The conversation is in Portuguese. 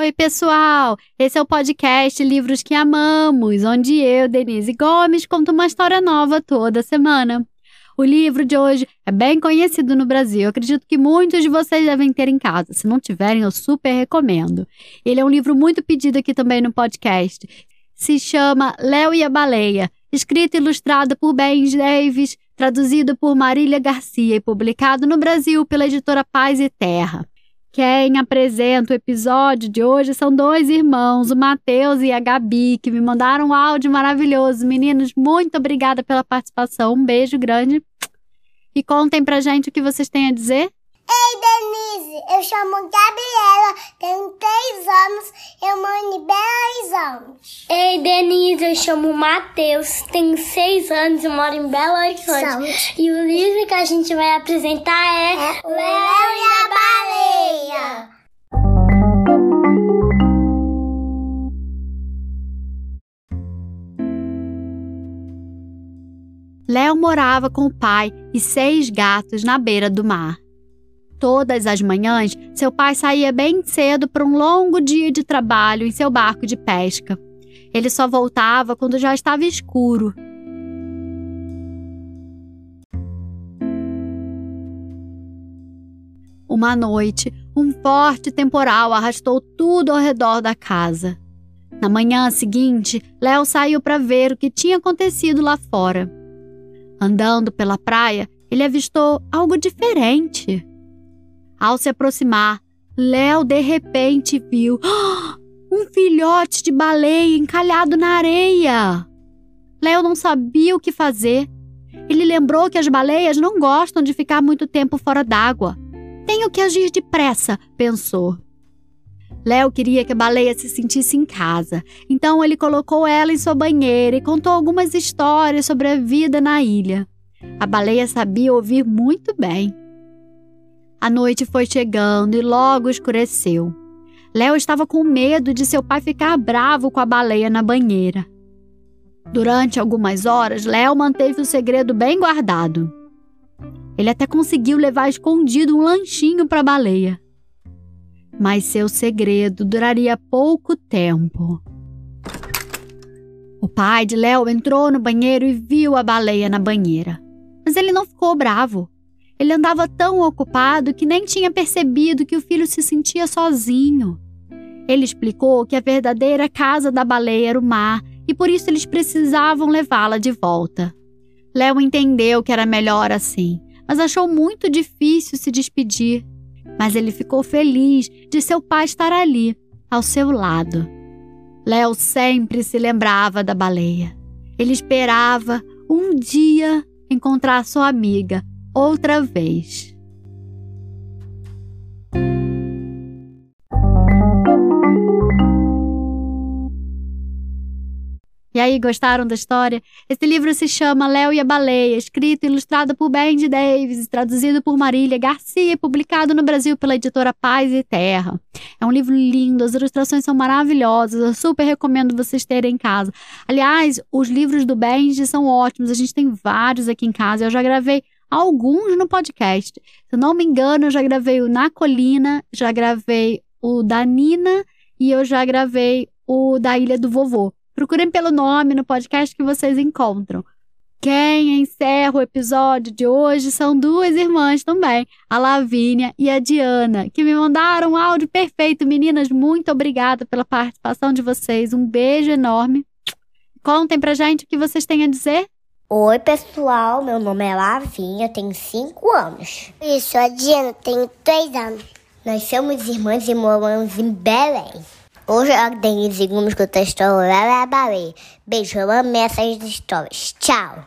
Oi, pessoal! Esse é o podcast Livros que Amamos, onde eu, Denise Gomes, conto uma história nova toda semana. O livro de hoje é bem conhecido no Brasil. Eu acredito que muitos de vocês devem ter em casa. Se não tiverem, eu super recomendo. Ele é um livro muito pedido aqui também no podcast. Se chama Léo e a Baleia, escrito e ilustrado por Ben Davis, traduzido por Marília Garcia e publicado no Brasil pela editora Paz e Terra. Quem apresenta o episódio de hoje são dois irmãos, o Matheus e a Gabi, que me mandaram um áudio maravilhoso. Meninos, muito obrigada pela participação. Um beijo grande. E contem pra gente o que vocês têm a dizer. Ei, Denise, eu chamo Gabriela, tenho três anos, eu moro em Belo Horizonte. Ei, Denise, eu chamo Matheus, tenho seis anos e moro em Belo Horizonte. E o livro que a gente vai apresentar é, é Léo Léo morava com o pai e seis gatos na beira do mar. Todas as manhãs, seu pai saía bem cedo para um longo dia de trabalho em seu barco de pesca. Ele só voltava quando já estava escuro. Uma noite, um forte temporal arrastou tudo ao redor da casa. Na manhã seguinte, Léo saiu para ver o que tinha acontecido lá fora. Andando pela praia, ele avistou algo diferente. Ao se aproximar, Léo de repente viu um filhote de baleia encalhado na areia. Léo não sabia o que fazer. Ele lembrou que as baleias não gostam de ficar muito tempo fora d'água. Tenho que agir depressa, pensou. Léo queria que a baleia se sentisse em casa, então ele colocou ela em sua banheira e contou algumas histórias sobre a vida na ilha. A baleia sabia ouvir muito bem. A noite foi chegando e logo escureceu. Léo estava com medo de seu pai ficar bravo com a baleia na banheira. Durante algumas horas, Léo manteve o segredo bem guardado. Ele até conseguiu levar escondido um lanchinho para a baleia mas seu segredo duraria pouco tempo. O pai de Léo entrou no banheiro e viu a baleia na banheira. Mas ele não ficou bravo. Ele andava tão ocupado que nem tinha percebido que o filho se sentia sozinho. Ele explicou que a verdadeira casa da baleia era o mar e por isso eles precisavam levá-la de volta. Léo entendeu que era melhor assim, mas achou muito difícil se despedir mas ele ficou feliz de seu pai estar ali, ao seu lado. Léo sempre se lembrava da baleia. Ele esperava um dia encontrar sua amiga outra vez. E aí, gostaram da história? Esse livro se chama Léo e a Baleia, escrito e ilustrado por Bendy Davis, traduzido por Marília Garcia, publicado no Brasil pela editora Paz e Terra. É um livro lindo, as ilustrações são maravilhosas, eu super recomendo vocês terem em casa. Aliás, os livros do Bendy são ótimos, a gente tem vários aqui em casa, eu já gravei alguns no podcast. Se não me engano, eu já gravei o Na Colina, já gravei o da Nina e eu já gravei o da Ilha do Vovô. Procurem pelo nome no podcast que vocês encontram. Quem encerra o episódio de hoje são duas irmãs também, a Lavínia e a Diana, que me mandaram um áudio perfeito. Meninas, muito obrigada pela participação de vocês. Um beijo enorme. Contem pra gente o que vocês têm a dizer. Oi, pessoal. Meu nome é Lavínia, tenho 5 anos. Isso, a Diana tem 3 anos. Nós somos irmãs e moramos em Belém. Hoje a Denise vamos contar a história da baleia. Beijo, eu amo essas histórias. Tchau.